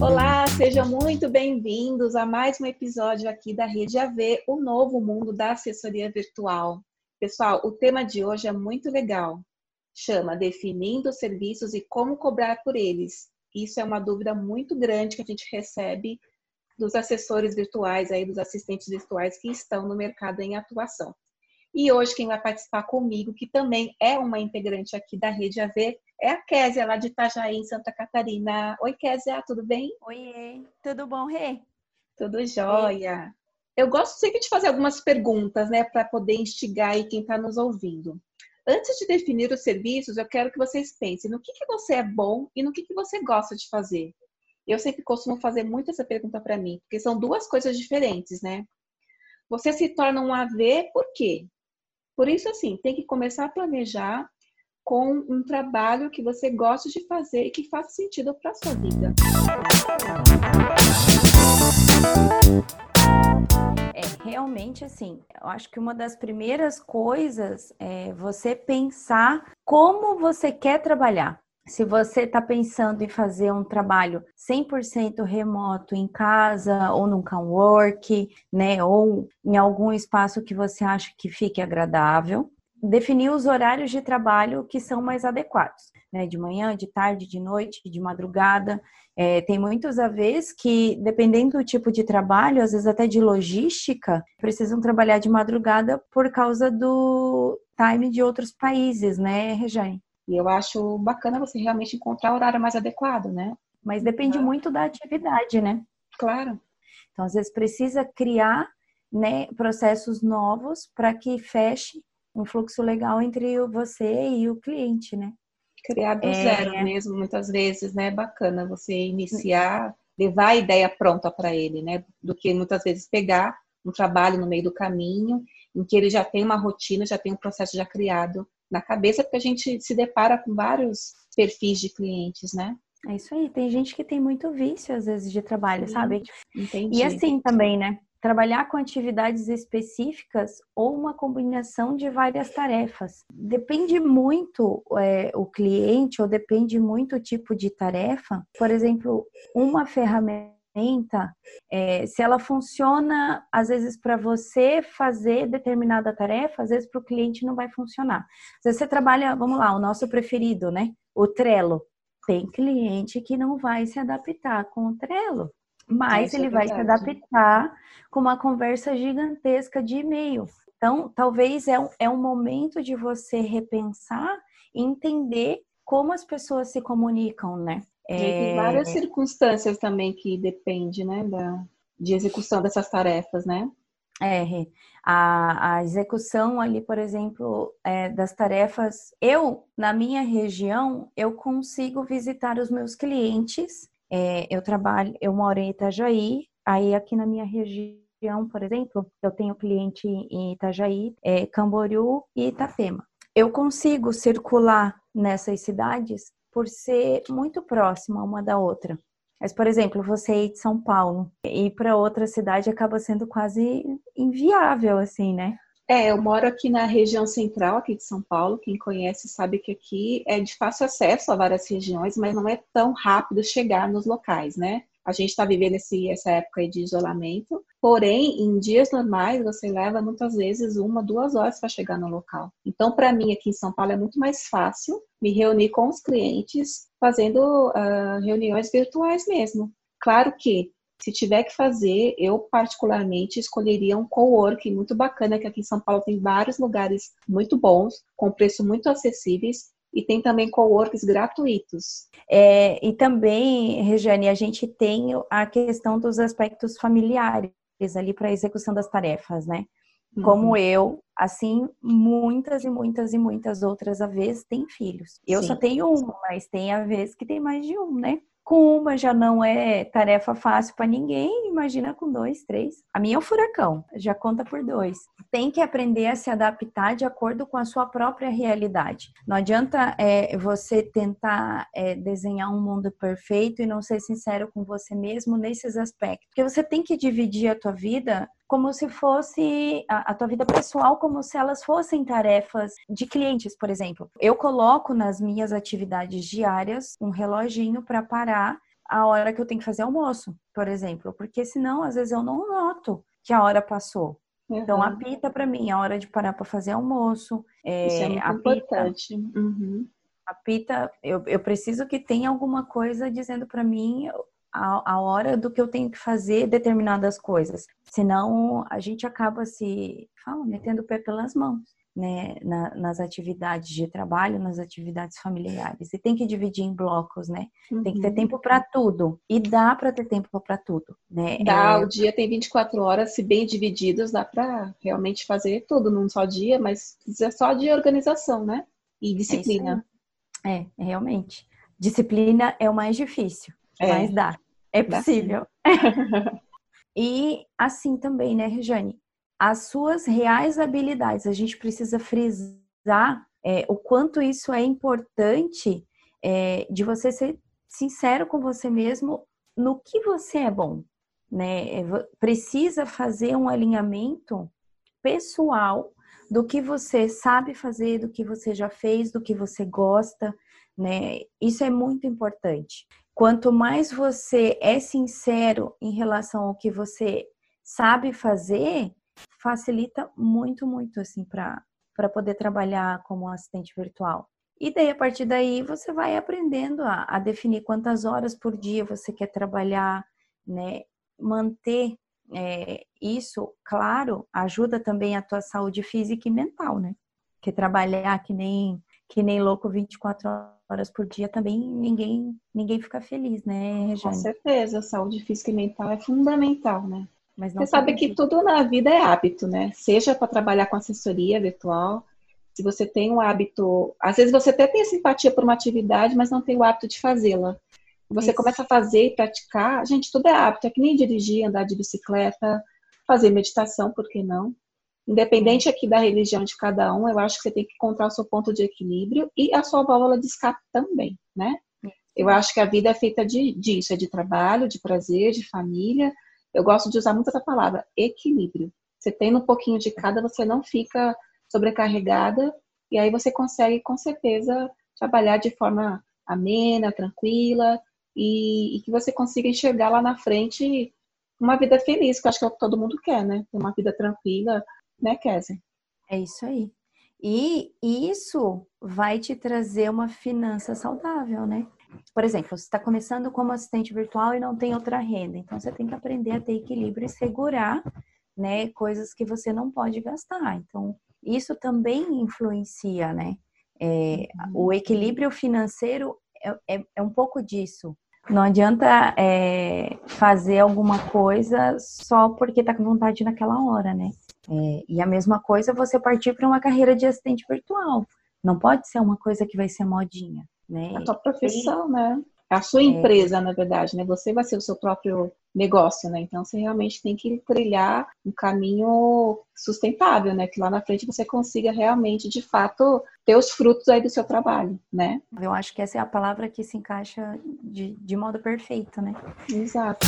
Olá, sejam muito bem-vindos a mais um episódio aqui da Rede AV, o novo mundo da assessoria virtual. Pessoal, o tema de hoje é muito legal. Chama Definindo Serviços e Como Cobrar por Eles. Isso é uma dúvida muito grande que a gente recebe dos assessores virtuais, aí, dos assistentes virtuais que estão no mercado em atuação. E hoje quem vai participar comigo, que também é uma integrante aqui da Rede AV, é a Késia, lá de Itajaí, em Santa Catarina. Oi, Késia, tudo bem? Oi, tudo bom, Rê? Tudo jóia. Eu gosto sempre de fazer algumas perguntas, né, para poder instigar aí quem está nos ouvindo. Antes de definir os serviços, eu quero que vocês pensem no que, que você é bom e no que, que você gosta de fazer. Eu sempre costumo fazer muito essa pergunta para mim, porque são duas coisas diferentes, né? Você se torna um AV por quê? Por isso, assim, tem que começar a planejar com um trabalho que você gosta de fazer e que faça sentido para a sua vida. É, realmente, assim, eu acho que uma das primeiras coisas é você pensar como você quer trabalhar se você está pensando em fazer um trabalho 100% remoto em casa ou num cowork, né, ou em algum espaço que você acha que fique agradável, definir os horários de trabalho que são mais adequados, né, de manhã, de tarde, de noite, de madrugada. É, tem muitos AVs que, dependendo do tipo de trabalho, às vezes até de logística, precisam trabalhar de madrugada por causa do time de outros países, né, Rejane? E eu acho bacana você realmente encontrar o horário mais adequado, né? Mas depende muito da atividade, né? Claro. Então, às vezes precisa criar né, processos novos para que feche um fluxo legal entre você e o cliente, né? Criar do é... zero mesmo, muitas vezes, né? Bacana você iniciar, levar a ideia pronta para ele, né? Do que muitas vezes pegar um trabalho no meio do caminho, em que ele já tem uma rotina, já tem um processo já criado na cabeça, porque a gente se depara com vários perfis de clientes, né? É isso aí. Tem gente que tem muito vício, às vezes, de trabalho, Sim, sabe? Entendi. E assim também, né? Trabalhar com atividades específicas ou uma combinação de várias tarefas. Depende muito é, o cliente ou depende muito o tipo de tarefa. Por exemplo, uma ferramenta ferramenta, é, se ela funciona, às vezes, para você fazer determinada tarefa, às vezes para o cliente não vai funcionar. Às vezes você trabalha, vamos lá, o nosso preferido, né? O Trello. Tem cliente que não vai se adaptar com o Trello, mas é ele é vai se adaptar com uma conversa gigantesca de e-mail. Então, talvez é um, é um momento de você repensar e entender como as pessoas se comunicam, né? É... Tem várias circunstâncias também que depende, né, da, de execução dessas tarefas, né? É, a, a execução ali, por exemplo, é, das tarefas, eu, na minha região, eu consigo visitar os meus clientes, é, eu trabalho, eu moro em Itajaí, aí aqui na minha região, por exemplo, eu tenho cliente em Itajaí, é, Camboriú e Itapema. Eu consigo circular nessas cidades por ser muito próxima uma da outra. Mas, por exemplo, você ir de São Paulo e ir para outra cidade acaba sendo quase inviável, assim, né? É, eu moro aqui na região central aqui de São Paulo. Quem conhece sabe que aqui é de fácil acesso a várias regiões, mas não é tão rápido chegar nos locais, né? A gente está vivendo esse, essa época de isolamento, porém, em dias normais, você leva muitas vezes uma, duas horas para chegar no local. Então, para mim, aqui em São Paulo, é muito mais fácil me reunir com os clientes fazendo uh, reuniões virtuais mesmo. Claro que se tiver que fazer, eu particularmente escolheria um coworking muito bacana, que aqui em São Paulo tem vários lugares muito bons, com preço muito acessíveis, e tem também coworks gratuitos. É, e também, Regiane, a gente tem a questão dos aspectos familiares ali para a execução das tarefas, né? Como uhum. eu, assim, muitas e muitas e muitas outras AVs têm filhos. Eu Sim. só tenho uma, mas tem AVs que tem mais de um, né? Com uma já não é tarefa fácil para ninguém, imagina com dois, três. A minha é um furacão, já conta por dois. Tem que aprender a se adaptar de acordo com a sua própria realidade. Não adianta é, você tentar é, desenhar um mundo perfeito e não ser sincero com você mesmo nesses aspectos. Porque você tem que dividir a tua vida como se fosse a, a, tua vida pessoal, como se elas fossem tarefas de clientes, por exemplo. Eu coloco nas minhas atividades diárias um reloginho para parar a hora que eu tenho que fazer almoço, por exemplo, porque senão às vezes eu não noto que a hora passou. Uhum. Então apita para mim a hora de parar para fazer almoço. É, Isso é muito apita, importante. Uhum. Apita, eu, eu preciso que tenha alguma coisa dizendo para mim a, a hora do que eu tenho que fazer determinadas coisas. Senão a gente acaba se, fala, metendo o pé pelas mãos. Né, na, nas atividades de trabalho, nas atividades familiares. E tem que dividir em blocos, né? Uhum. Tem que ter uhum. tempo para tudo. E dá para ter tempo para tudo, né? Dá, é... o dia tem 24 horas, se bem divididos, dá para realmente fazer tudo num só dia, mas precisa só de organização, né? E disciplina. É, é realmente. Disciplina é o mais difícil, é. mas dá. É possível. e assim também, né, Rejane? As suas reais habilidades. A gente precisa frisar é, o quanto isso é importante é, de você ser sincero com você mesmo no que você é bom, né? É, precisa fazer um alinhamento pessoal do que você sabe fazer, do que você já fez, do que você gosta, né? Isso é muito importante. Quanto mais você é sincero em relação ao que você sabe fazer, facilita muito, muito assim para poder trabalhar como assistente virtual. E daí, a partir daí, você vai aprendendo a, a, definir quantas horas por dia você quer trabalhar, né? Manter é, isso, claro, ajuda também a tua saúde física e mental, né? Que trabalhar que nem, que nem louco 24 horas por dia também ninguém ninguém fica feliz, né, Rejane? Com certeza, a saúde física e mental é fundamental, né? Mas Você sabe que tudo na vida é hábito, né? Seja para trabalhar com assessoria virtual, se você tem um hábito, às vezes você até tem simpatia por uma atividade, mas não tem o hábito de fazê-la. Você Isso. começa a fazer e praticar, gente, tudo é hábito, é que nem dirigir, andar de bicicleta, fazer meditação, por que não? Independente aqui da religião de cada um, eu acho que você tem que encontrar o seu ponto de equilíbrio e a sua válvula de escape também, né? Eu acho que a vida é feita de, disso, é de trabalho, de prazer, de família. Eu gosto de usar muito essa palavra, equilíbrio. Você tendo um pouquinho de cada, você não fica sobrecarregada e aí você consegue, com certeza, trabalhar de forma amena, tranquila e, e que você consiga enxergar lá na frente uma vida feliz, que eu acho que é o que todo mundo quer, né? Uma vida tranquila, né, Kézia? É isso aí. E isso vai te trazer uma finança saudável, né? Por exemplo, você está começando como assistente virtual e não tem outra renda, então você tem que aprender a ter equilíbrio e segurar, né, coisas que você não pode gastar. Então, isso também influencia, né? É, o uhum. equilíbrio financeiro é, é, é, um pouco disso. Não adianta é, fazer alguma coisa só porque está com vontade naquela hora, né? É, e a mesma coisa você partir para uma carreira de assistente virtual. Não pode ser uma coisa que vai ser modinha, né? A tua profissão, e, né? A sua é. empresa, é, na verdade, né? Você vai ser o seu próprio negócio, né? Então você realmente tem que trilhar um caminho sustentável, né? Que lá na frente você consiga realmente, de fato, ter os frutos aí do seu trabalho, né? Eu acho que essa é a palavra que se encaixa de, de modo perfeito, né? Exato.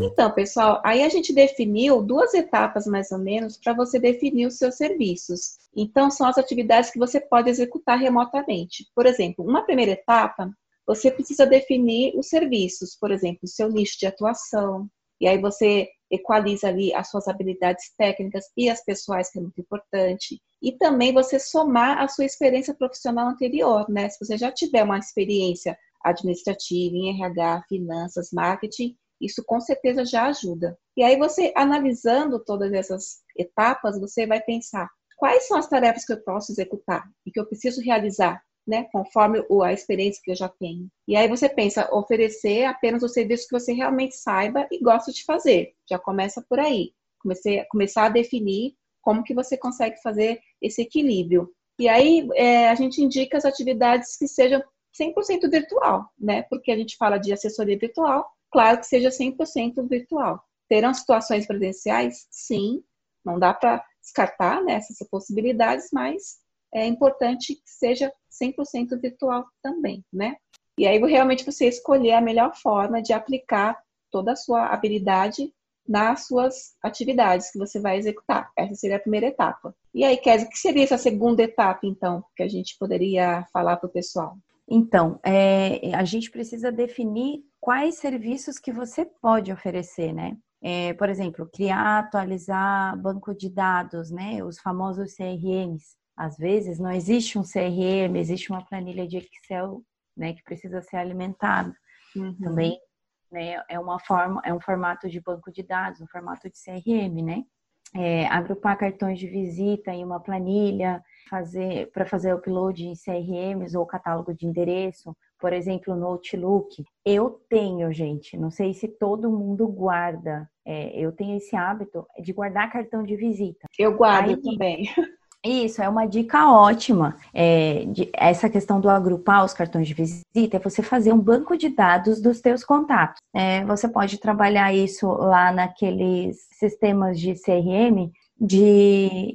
Então, pessoal, aí a gente definiu duas etapas mais ou menos para você definir os seus serviços. Então, são as atividades que você pode executar remotamente. Por exemplo, uma primeira etapa, você precisa definir os serviços, por exemplo, o seu nicho de atuação, e aí você equaliza ali as suas habilidades técnicas e as pessoais, que é muito importante. E também você somar a sua experiência profissional anterior, né? Se você já tiver uma experiência administrativa, em RH, finanças, marketing, isso com certeza já ajuda. E aí você analisando todas essas etapas, você vai pensar quais são as tarefas que eu posso executar e que eu preciso realizar, né, conforme a experiência que eu já tenho. E aí você pensa oferecer apenas o serviço que você realmente saiba e gosta de fazer. Já começa por aí. Comecei, começar a definir como que você consegue fazer esse equilíbrio. E aí é, a gente indica as atividades que sejam 100% virtual, né? Porque a gente fala de assessoria virtual, claro que seja 100% virtual. Terão situações presenciais? Sim, não dá para descartar né, essas possibilidades, mas é importante que seja 100% virtual também, né? E aí realmente você escolher a melhor forma de aplicar toda a sua habilidade nas suas atividades que você vai executar. Essa seria a primeira etapa. E aí, Kézia, o que seria essa segunda etapa, então, que a gente poderia falar para o pessoal? Então, é, a gente precisa definir quais serviços que você pode oferecer, né? É, por exemplo, criar, atualizar banco de dados, né? Os famosos CRMs. Às vezes não existe um CRM, existe uma planilha de Excel, né, que precisa ser alimentada. Uhum. Também né, é uma forma, é um formato de banco de dados, um formato de CRM, né? É, agrupar cartões de visita em uma planilha, fazer para fazer upload em CRMs ou catálogo de endereço, por exemplo, no Outlook. Eu tenho, gente, não sei se todo mundo guarda. É, eu tenho esse hábito de guardar cartão de visita. Eu guardo Aí, também. Isso, é uma dica ótima. É, de, essa questão do agrupar os cartões de visita é você fazer um banco de dados dos teus contatos. É, você pode trabalhar isso lá naqueles sistemas de CRM de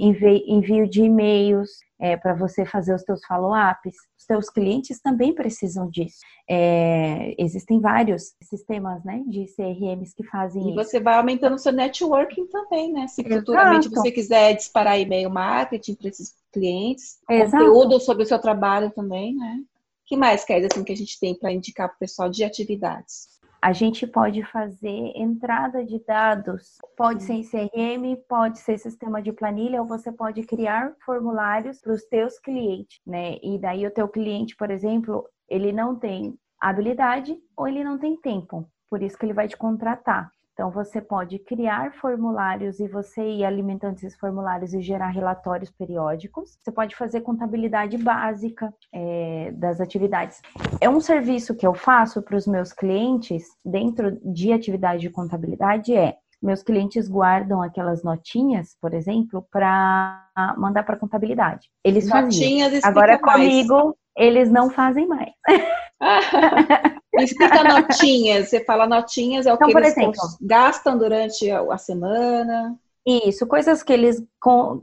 envio de e-mails é, para você fazer os seus follow-ups. Os seus clientes também precisam disso. É, existem vários sistemas né, de CRMs que fazem e isso. E você vai aumentando o seu networking também, né? Se futuramente Exato. você quiser disparar e-mail marketing para esses clientes, Exato. conteúdo sobre o seu trabalho também, né? O que mais, quer assim, que a gente tem para indicar para o pessoal de atividades? A gente pode fazer entrada de dados, pode ser em CRM, pode ser sistema de planilha, ou você pode criar formulários para os teus clientes, né? E daí o teu cliente, por exemplo, ele não tem habilidade ou ele não tem tempo, por isso que ele vai te contratar. Então, você pode criar formulários e você ir alimentando esses formulários e gerar relatórios periódicos. Você pode fazer contabilidade básica é, das atividades. É um serviço que eu faço para os meus clientes dentro de atividade de contabilidade é meus clientes guardam aquelas notinhas, por exemplo, para mandar para contabilidade. Eles notinhas faziam. Agora comigo eles não fazem mais. Explica notinhas. Você fala notinhas, é o então, que eles exemplo, gastam durante a semana. Isso, coisas que eles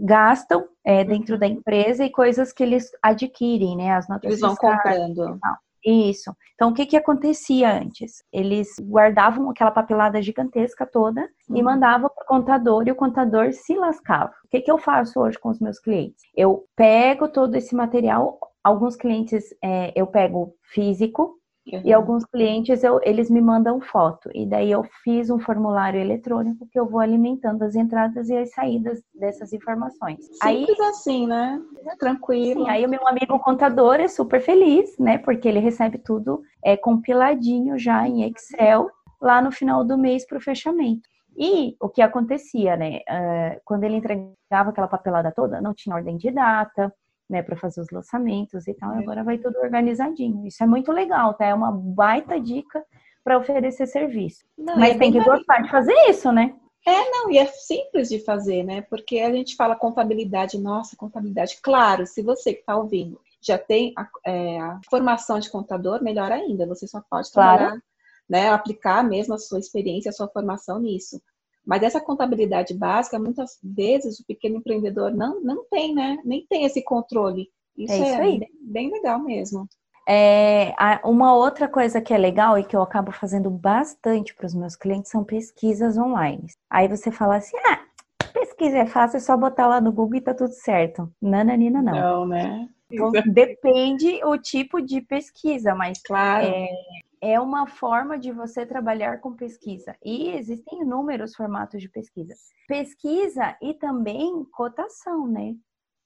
gastam é, dentro da empresa e coisas que eles adquirem, né? As notas Eles vão comprando. Isso. Então, o que que acontecia antes? Eles guardavam aquela papelada gigantesca toda uhum. e mandavam para o contador e o contador se lascava. O que que eu faço hoje com os meus clientes? Eu pego todo esse material, alguns clientes é, eu pego físico, Uhum. E alguns clientes, eu, eles me mandam foto. E daí eu fiz um formulário eletrônico que eu vou alimentando as entradas e as saídas dessas informações. Simples aí, assim, né? Tranquilo. Sim, aí o meu amigo contador é super feliz, né? Porque ele recebe tudo é, compiladinho já em Excel lá no final do mês para o fechamento. E o que acontecia, né? Uh, quando ele entregava aquela papelada toda, não tinha ordem de data, né, para fazer os lançamentos e tal. É. Agora vai tudo organizadinho. Isso é muito legal, tá? É uma baita dica para oferecer serviço. Não, Mas é tem que gostar de fazer isso, né? É, não, e é simples de fazer, né? Porque a gente fala contabilidade, nossa, contabilidade. Claro, se você que está ouvindo já tem a, é, a, formação de contador, melhor ainda. Você só pode trabalhar, claro. né? Aplicar mesmo a sua experiência, a sua formação nisso. Mas essa contabilidade básica, muitas vezes o pequeno empreendedor não, não tem, né? Nem tem esse controle. Isso é, isso é bem, bem, legal mesmo. É, uma outra coisa que é legal e que eu acabo fazendo bastante para os meus clientes são pesquisas online. Aí você fala assim, ah, pesquisa é fácil, é só botar lá no Google e tá tudo certo. Nananina, não. Não, né? Então, depende o tipo de pesquisa, mas claro. É, é uma forma de você trabalhar com pesquisa. E existem inúmeros formatos de pesquisa. Pesquisa e também cotação, né?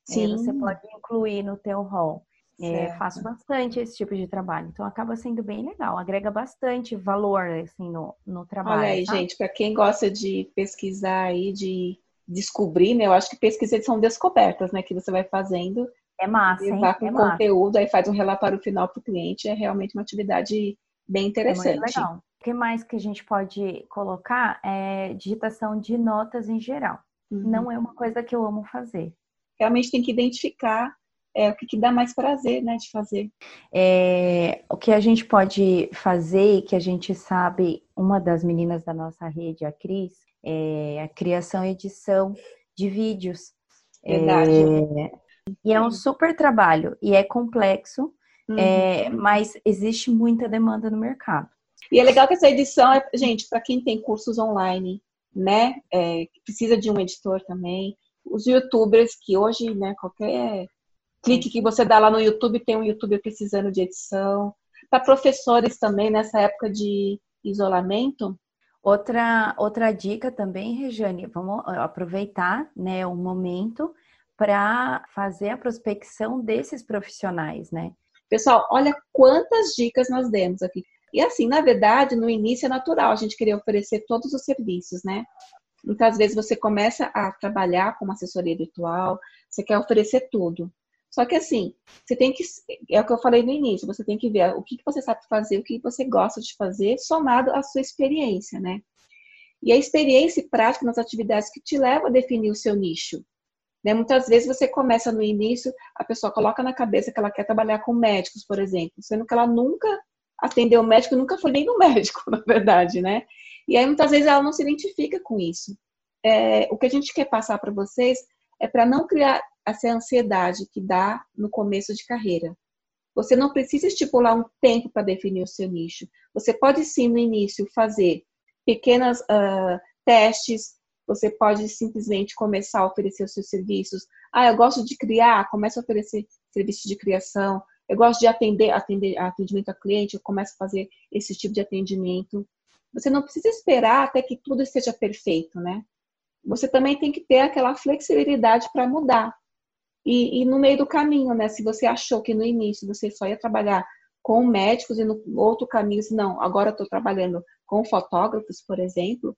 É, Sim. É, você pode incluir no teu rol. É, faço bastante esse tipo de trabalho. Então acaba sendo bem legal, agrega bastante valor assim no, no trabalho. Olha aí, tá? gente, para quem gosta de pesquisar e de descobrir, né? Eu acho que pesquisas são descobertas, né? Que você vai fazendo. É massa, hein? com é conteúdo, massa. aí faz um relatório final para o cliente. É realmente uma atividade bem interessante. É legal. O que mais que a gente pode colocar é digitação de notas em geral. Uhum. Não é uma coisa que eu amo fazer. Realmente tem que identificar é, o que, que dá mais prazer né, de fazer. É, o que a gente pode fazer e que a gente sabe, uma das meninas da nossa rede, a Cris, é a criação e edição de vídeos. Verdade. É, e é um super trabalho e é complexo, uhum. é, mas existe muita demanda no mercado. E é legal que essa edição é, gente, para quem tem cursos online, né? É, precisa de um editor também. Os youtubers que hoje, né, qualquer clique que você dá lá no YouTube tem um youtuber precisando de edição. Para professores também, nessa época de isolamento. Outra, outra dica também, Regiane, vamos aproveitar né, o momento para fazer a prospecção desses profissionais, né? Pessoal, olha quantas dicas nós demos aqui. E assim, na verdade, no início é natural a gente querer oferecer todos os serviços, né? Muitas vezes você começa a trabalhar com uma assessoria virtual, você quer oferecer tudo. Só que assim, você tem que, é o que eu falei no início, você tem que ver o que você sabe fazer, o que você gosta de fazer, somado à sua experiência, né? E a experiência e prática nas atividades que te levam a definir o seu nicho. Né? Muitas vezes você começa no início, a pessoa coloca na cabeça que ela quer trabalhar com médicos, por exemplo, sendo que ela nunca atendeu o médico, nunca foi nem no médico, na verdade, né? E aí muitas vezes ela não se identifica com isso. É, o que a gente quer passar para vocês é para não criar essa ansiedade que dá no começo de carreira. Você não precisa estipular um tempo para definir o seu nicho. Você pode sim no início fazer pequenas uh, testes. Você pode simplesmente começar a oferecer os seus serviços. Ah, eu gosto de criar, começa a oferecer serviços de criação. Eu gosto de atender, atender atendimento a cliente, eu começo a fazer esse tipo de atendimento. Você não precisa esperar até que tudo esteja perfeito, né? Você também tem que ter aquela flexibilidade para mudar. E, e, no meio do caminho, né? Se você achou que no início você só ia trabalhar com médicos e no outro caminho, não, agora estou trabalhando com fotógrafos, por exemplo,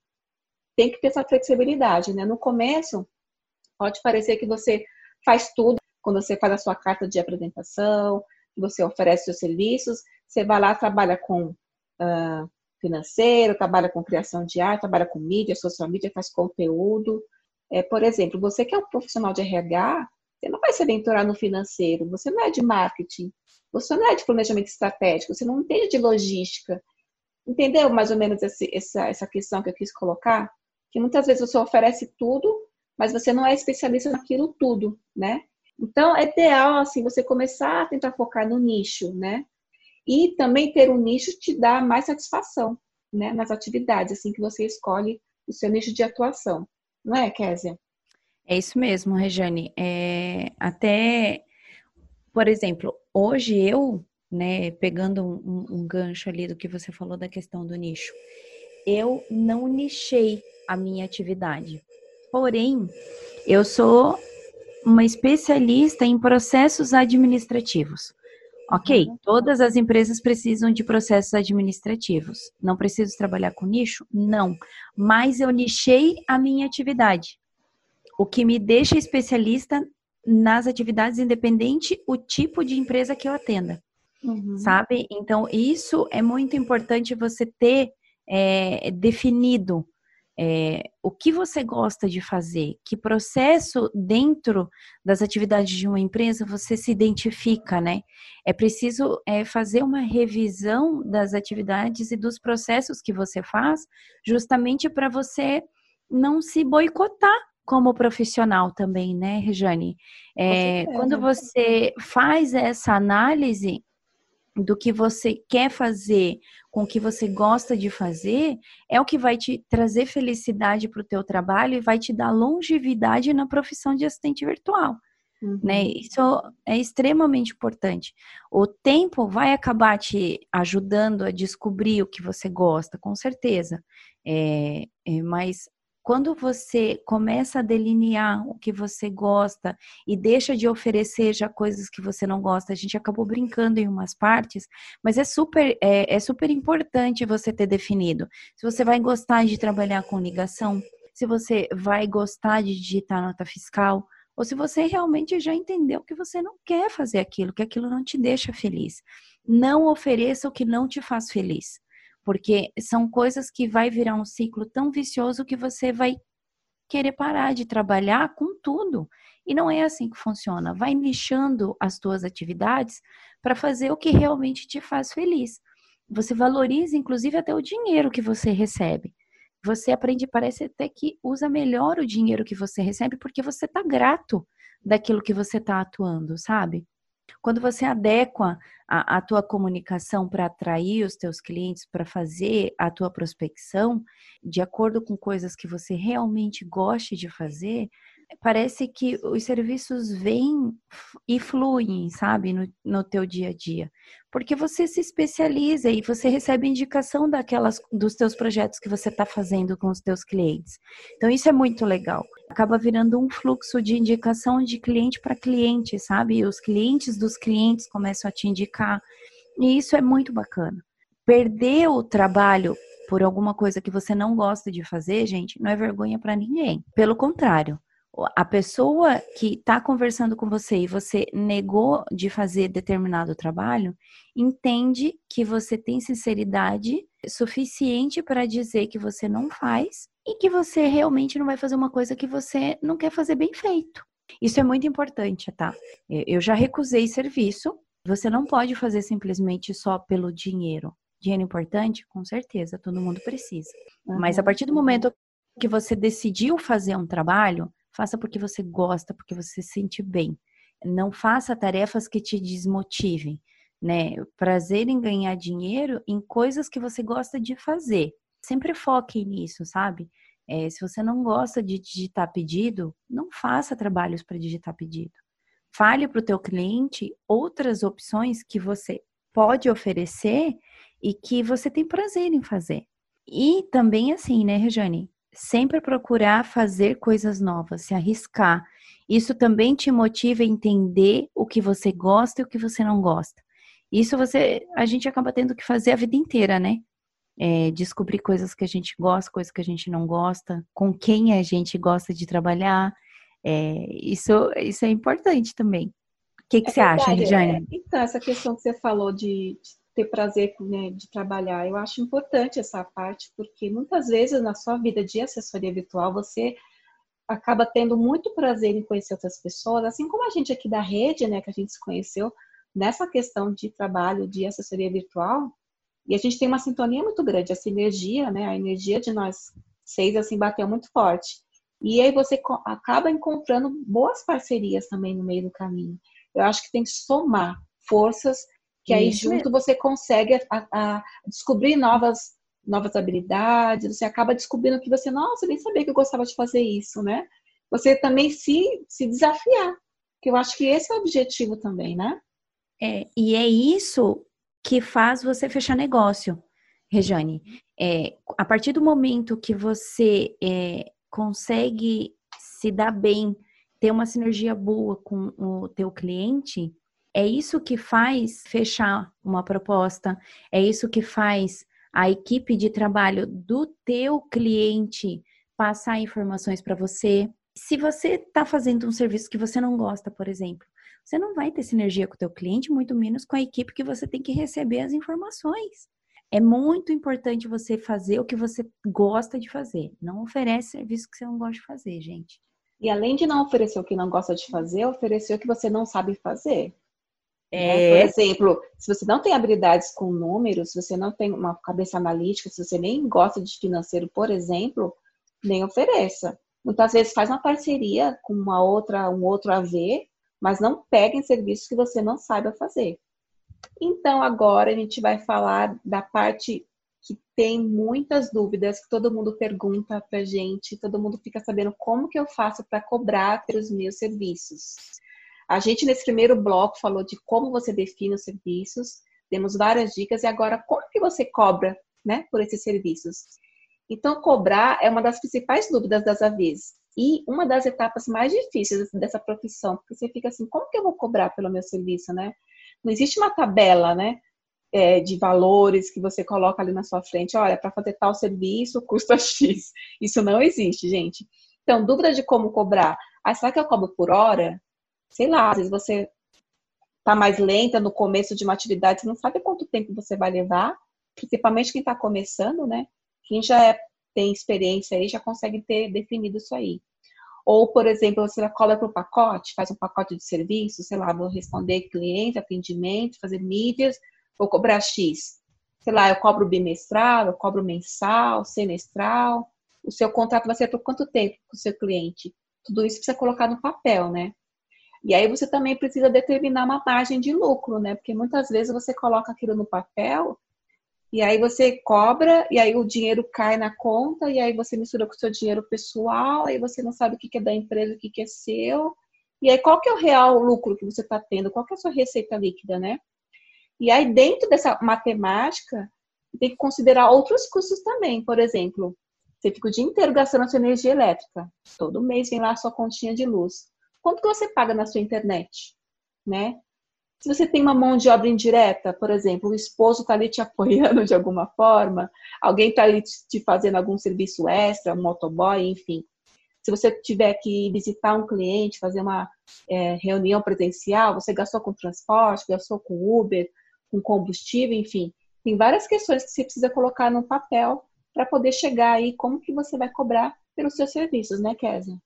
tem que ter essa flexibilidade, né? No começo, pode parecer que você faz tudo, quando você faz a sua carta de apresentação, você oferece seus serviços, você vai lá, trabalha com uh, financeiro, trabalha com criação de arte, trabalha com mídia, social media, faz conteúdo. É, por exemplo, você que é um profissional de RH, você não vai se aventurar no financeiro, você não é de marketing, você não é de planejamento estratégico, você não entende de logística. Entendeu mais ou menos esse, essa, essa questão que eu quis colocar? Que muitas vezes você oferece tudo, mas você não é especialista naquilo tudo, né? Então, é ideal, assim, você começar a tentar focar no nicho, né? E também ter um nicho te dá mais satisfação, né? Nas atividades, assim, que você escolhe o seu nicho de atuação. Não é, Kézia? É isso mesmo, Rejane. É, até, por exemplo, hoje eu, né, pegando um, um gancho ali do que você falou da questão do nicho, eu não nichei a minha atividade. Porém, eu sou uma especialista em processos administrativos. Ok, uhum. todas as empresas precisam de processos administrativos. Não preciso trabalhar com nicho? Não. Mas eu nichei a minha atividade. O que me deixa especialista nas atividades independente o tipo de empresa que eu atenda. Uhum. Sabe? Então, isso é muito importante você ter é, definido é, o que você gosta de fazer, que processo dentro das atividades de uma empresa você se identifica, né? É preciso é, fazer uma revisão das atividades e dos processos que você faz, justamente para você não se boicotar como profissional também, né, Rejane? É, quando você faz essa análise, do que você quer fazer, com o que você gosta de fazer, é o que vai te trazer felicidade para o teu trabalho e vai te dar longevidade na profissão de assistente virtual. Né? Uhum. Né? Isso é extremamente importante. O tempo vai acabar te ajudando a descobrir o que você gosta, com certeza. É, é, mas quando você começa a delinear o que você gosta e deixa de oferecer já coisas que você não gosta, a gente acabou brincando em umas partes, mas é super, é, é super importante você ter definido. Se você vai gostar de trabalhar com ligação, se você vai gostar de digitar nota fiscal, ou se você realmente já entendeu que você não quer fazer aquilo, que aquilo não te deixa feliz. Não ofereça o que não te faz feliz porque são coisas que vai virar um ciclo tão vicioso que você vai querer parar de trabalhar com tudo. E não é assim que funciona. Vai nichando as tuas atividades para fazer o que realmente te faz feliz. Você valoriza, inclusive, até o dinheiro que você recebe. Você aprende, parece até que usa melhor o dinheiro que você recebe, porque você está grato daquilo que você está atuando, sabe? Quando você adequa a, a tua comunicação para atrair os teus clientes, para fazer a tua prospecção, de acordo com coisas que você realmente goste de fazer, parece que os serviços vêm e fluem, sabe, no, no teu dia a dia. Porque você se especializa e você recebe indicação daquelas dos teus projetos que você está fazendo com os teus clientes. Então isso é muito legal. Acaba virando um fluxo de indicação de cliente para cliente, sabe? E os clientes dos clientes começam a te indicar. E isso é muito bacana. Perder o trabalho por alguma coisa que você não gosta de fazer, gente, não é vergonha para ninguém. Pelo contrário, a pessoa que está conversando com você e você negou de fazer determinado trabalho, entende que você tem sinceridade suficiente para dizer que você não faz e que você realmente não vai fazer uma coisa que você não quer fazer bem feito. Isso é muito importante, tá? Eu já recusei serviço. Você não pode fazer simplesmente só pelo dinheiro. Dinheiro importante? Com certeza, todo mundo precisa. Mas a partir do momento que você decidiu fazer um trabalho, Faça porque você gosta, porque você se sente bem. Não faça tarefas que te desmotivem, né? Prazer em ganhar dinheiro em coisas que você gosta de fazer. Sempre foque nisso, sabe? É, se você não gosta de digitar pedido, não faça trabalhos para digitar pedido. Fale para o teu cliente outras opções que você pode oferecer e que você tem prazer em fazer. E também assim, né, Rejane? Sempre procurar fazer coisas novas, se arriscar. Isso também te motiva a entender o que você gosta e o que você não gosta. Isso você, a gente acaba tendo que fazer a vida inteira, né? É, descobrir coisas que a gente gosta, coisas que a gente não gosta, com quem a gente gosta de trabalhar. É, isso, isso é importante também. O que, que é você verdade, acha, Regiane? É, então, essa questão que você falou de, de ter prazer né, de trabalhar. Eu acho importante essa parte, porque muitas vezes na sua vida de assessoria virtual você acaba tendo muito prazer em conhecer outras pessoas, assim como a gente aqui da rede, né, que a gente se conheceu nessa questão de trabalho de assessoria virtual, e a gente tem uma sintonia muito grande, essa energia, né, a energia de nós seis assim bateu muito forte. E aí você acaba encontrando boas parcerias também no meio do caminho. Eu acho que tem que somar forças que aí Isso junto mesmo. você consegue a, a descobrir novas novas habilidades, você acaba descobrindo que você, nossa, eu nem sabia que eu gostava de fazer isso, né? Você também se, se desafiar, que eu acho que esse é o objetivo também, né? É, e é isso que faz você fechar negócio, Rejane. É, a partir do momento que você é, consegue se dar bem, ter uma sinergia boa com o teu cliente, é isso que faz fechar uma proposta, é isso que faz a equipe de trabalho do teu cliente passar informações para você. Se você está fazendo um serviço que você não gosta, por exemplo, você não vai ter sinergia com o teu cliente, muito menos com a equipe que você tem que receber as informações. É muito importante você fazer o que você gosta de fazer. Não oferece serviço que você não gosta de fazer, gente. E além de não oferecer o que não gosta de fazer, oferecer o que você não sabe fazer. Né? É... Por exemplo, se você não tem habilidades com números, se você não tem uma cabeça analítica, se você nem gosta de financeiro, por exemplo, nem ofereça. Muitas vezes faz uma parceria com uma outra, um outro AV, mas não peguem serviços que você não saiba fazer. Então, agora a gente vai falar da parte que tem muitas dúvidas, que todo mundo pergunta pra gente, todo mundo fica sabendo como que eu faço para cobrar pelos meus serviços. A gente, nesse primeiro bloco, falou de como você define os serviços, demos várias dicas, e agora, como que você cobra né, por esses serviços? Então, cobrar é uma das principais dúvidas das AVs e uma das etapas mais difíceis dessa profissão, porque você fica assim, como que eu vou cobrar pelo meu serviço, né? Não existe uma tabela, né, é, de valores que você coloca ali na sua frente, olha, para fazer tal serviço custa X. Isso não existe, gente. Então, dúvida de como cobrar. Ah, será que eu cobro por hora? Sei lá, às vezes você está mais lenta no começo de uma atividade, você não sabe quanto tempo você vai levar, principalmente quem está começando, né? Quem já é, tem experiência aí já consegue ter definido isso aí. Ou, por exemplo, você cobra para o pacote, faz um pacote de serviço, sei lá, vou responder cliente, atendimento, fazer mídias, vou cobrar X. Sei lá, eu cobro bimestral, eu cobro mensal, semestral. O seu contrato vai ser por quanto tempo com o seu cliente? Tudo isso precisa colocar no papel, né? E aí você também precisa determinar uma margem de lucro, né? Porque muitas vezes você coloca aquilo no papel e aí você cobra, e aí o dinheiro cai na conta, e aí você mistura com o seu dinheiro pessoal, aí você não sabe o que é da empresa, o que é seu. E aí qual que é o real lucro que você está tendo? Qual que é a sua receita líquida, né? E aí dentro dessa matemática, tem que considerar outros custos também. Por exemplo, você fica o dia inteiro gastando a sua energia elétrica. Todo mês vem lá a sua continha de luz. Quanto que você paga na sua internet? Né? Se você tem uma mão de obra indireta, por exemplo, o esposo está ali te apoiando de alguma forma, alguém está ali te fazendo algum serviço extra, um motoboy, enfim. Se você tiver que visitar um cliente, fazer uma é, reunião presencial, você gastou com transporte, gastou com Uber, com combustível, enfim. Tem várias questões que você precisa colocar no papel para poder chegar aí como que você vai cobrar pelos seus serviços, né, Kézia?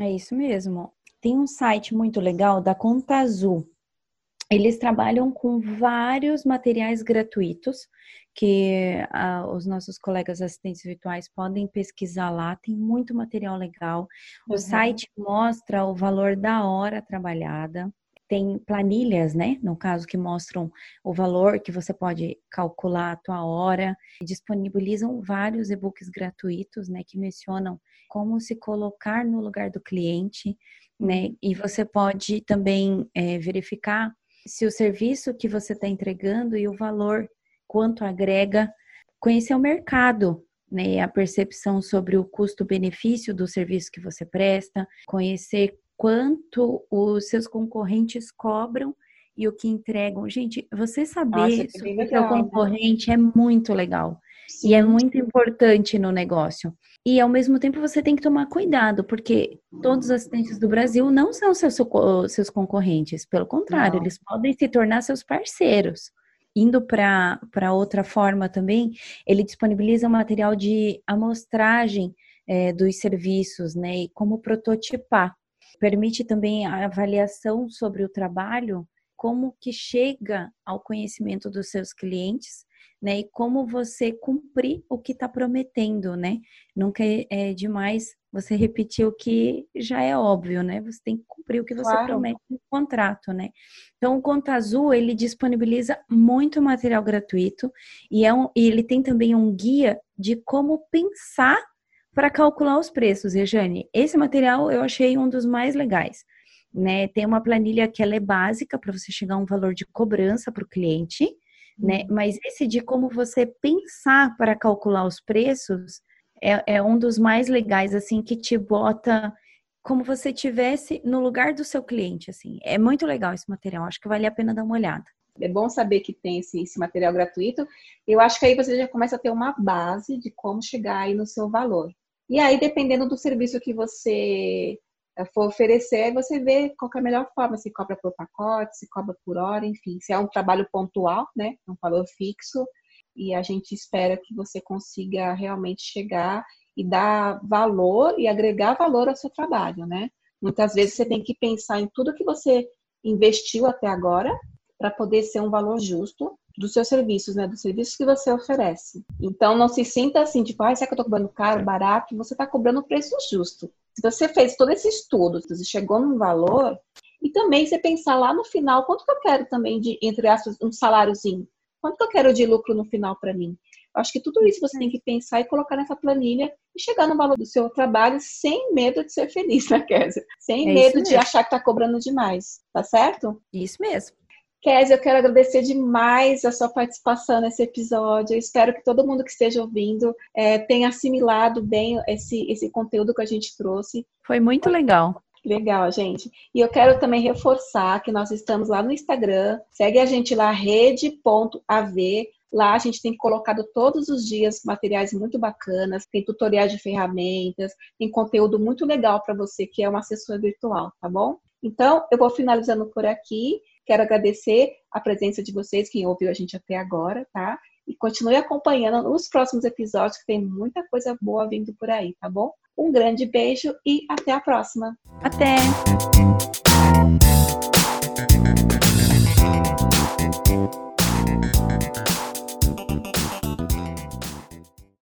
É isso mesmo. Tem um site muito legal da Conta Azul eles trabalham com vários materiais gratuitos que uh, os nossos colegas assistentes virtuais podem pesquisar lá. Tem muito material legal. O uhum. site mostra o valor da hora trabalhada. Tem planilhas, né? No caso, que mostram o valor que você pode calcular a tua hora. Disponibilizam vários e-books gratuitos, né? Que mencionam como se colocar no lugar do cliente, né? E você pode também é, verificar se o serviço que você está entregando e o valor, quanto agrega, conhecer o mercado, né, a percepção sobre o custo-benefício do serviço que você presta, conhecer quanto os seus concorrentes cobram e o que entregam. Gente, você saber Nossa, sobre o seu né? concorrente é muito legal. Sim. E é muito importante no negócio. E ao mesmo tempo você tem que tomar cuidado, porque todos os assistentes do Brasil não são seus, seus concorrentes, pelo contrário, não. eles podem se tornar seus parceiros. Indo para outra forma também, ele disponibiliza material de amostragem é, dos serviços, né? E como prototipar. Permite também a avaliação sobre o trabalho, como que chega ao conhecimento dos seus clientes né? E como você cumprir o que está prometendo, né? Nunca é, é, demais você repetir o que já é óbvio, né? Você tem que cumprir o que você claro. promete no contrato, né? Então, o Conta Azul, ele disponibiliza muito material gratuito e, é um, e ele tem também um guia de como pensar para calcular os preços, Rejane. Esse material eu achei um dos mais legais. Né? Tem uma planilha que ela é básica para você chegar a um valor de cobrança para o cliente, né? Uhum. Mas esse de como você pensar para calcular os preços é, é um dos mais legais, assim, que te bota como você tivesse no lugar do seu cliente, assim. É muito legal esse material, acho que vale a pena dar uma olhada. É bom saber que tem esse, esse material gratuito. Eu acho que aí você já começa a ter uma base de como chegar aí no seu valor. E aí, dependendo do serviço que você for oferecer, você vê qual é a melhor forma, se cobra por pacote, se cobra por hora, enfim, se é um trabalho pontual, né, um valor fixo, e a gente espera que você consiga realmente chegar e dar valor e agregar valor ao seu trabalho, né? Muitas vezes você tem que pensar em tudo que você investiu até agora para poder ser um valor justo dos seus serviços, né? Dos serviços que você oferece. Então, não se sinta assim, tipo, ah, será que eu estou cobrando caro, barato? Você está cobrando o preço justo. Se você fez todo esse estudo, você chegou num valor, e também você pensar lá no final, quanto que eu quero também de, entre aspas, um saláriozinho? Quanto que eu quero de lucro no final para mim? Eu acho que tudo isso você tem que pensar e colocar nessa planilha e chegar no valor do seu trabalho sem medo de ser feliz, né, Kézia? Sem é medo de achar que tá cobrando demais, tá certo? Isso mesmo. Kézia, eu quero agradecer demais a sua participação nesse episódio. Eu espero que todo mundo que esteja ouvindo é, tenha assimilado bem esse, esse conteúdo que a gente trouxe. Foi muito legal. Legal, gente. E eu quero também reforçar que nós estamos lá no Instagram. Segue a gente lá, rede.av. Lá a gente tem colocado todos os dias materiais muito bacanas, tem tutoriais de ferramentas, tem conteúdo muito legal para você que é uma assessora virtual, tá bom? Então, eu vou finalizando por aqui. Quero agradecer a presença de vocês, quem ouviu a gente até agora, tá? E continue acompanhando os próximos episódios, que tem muita coisa boa vindo por aí, tá bom? Um grande beijo e até a próxima. Até!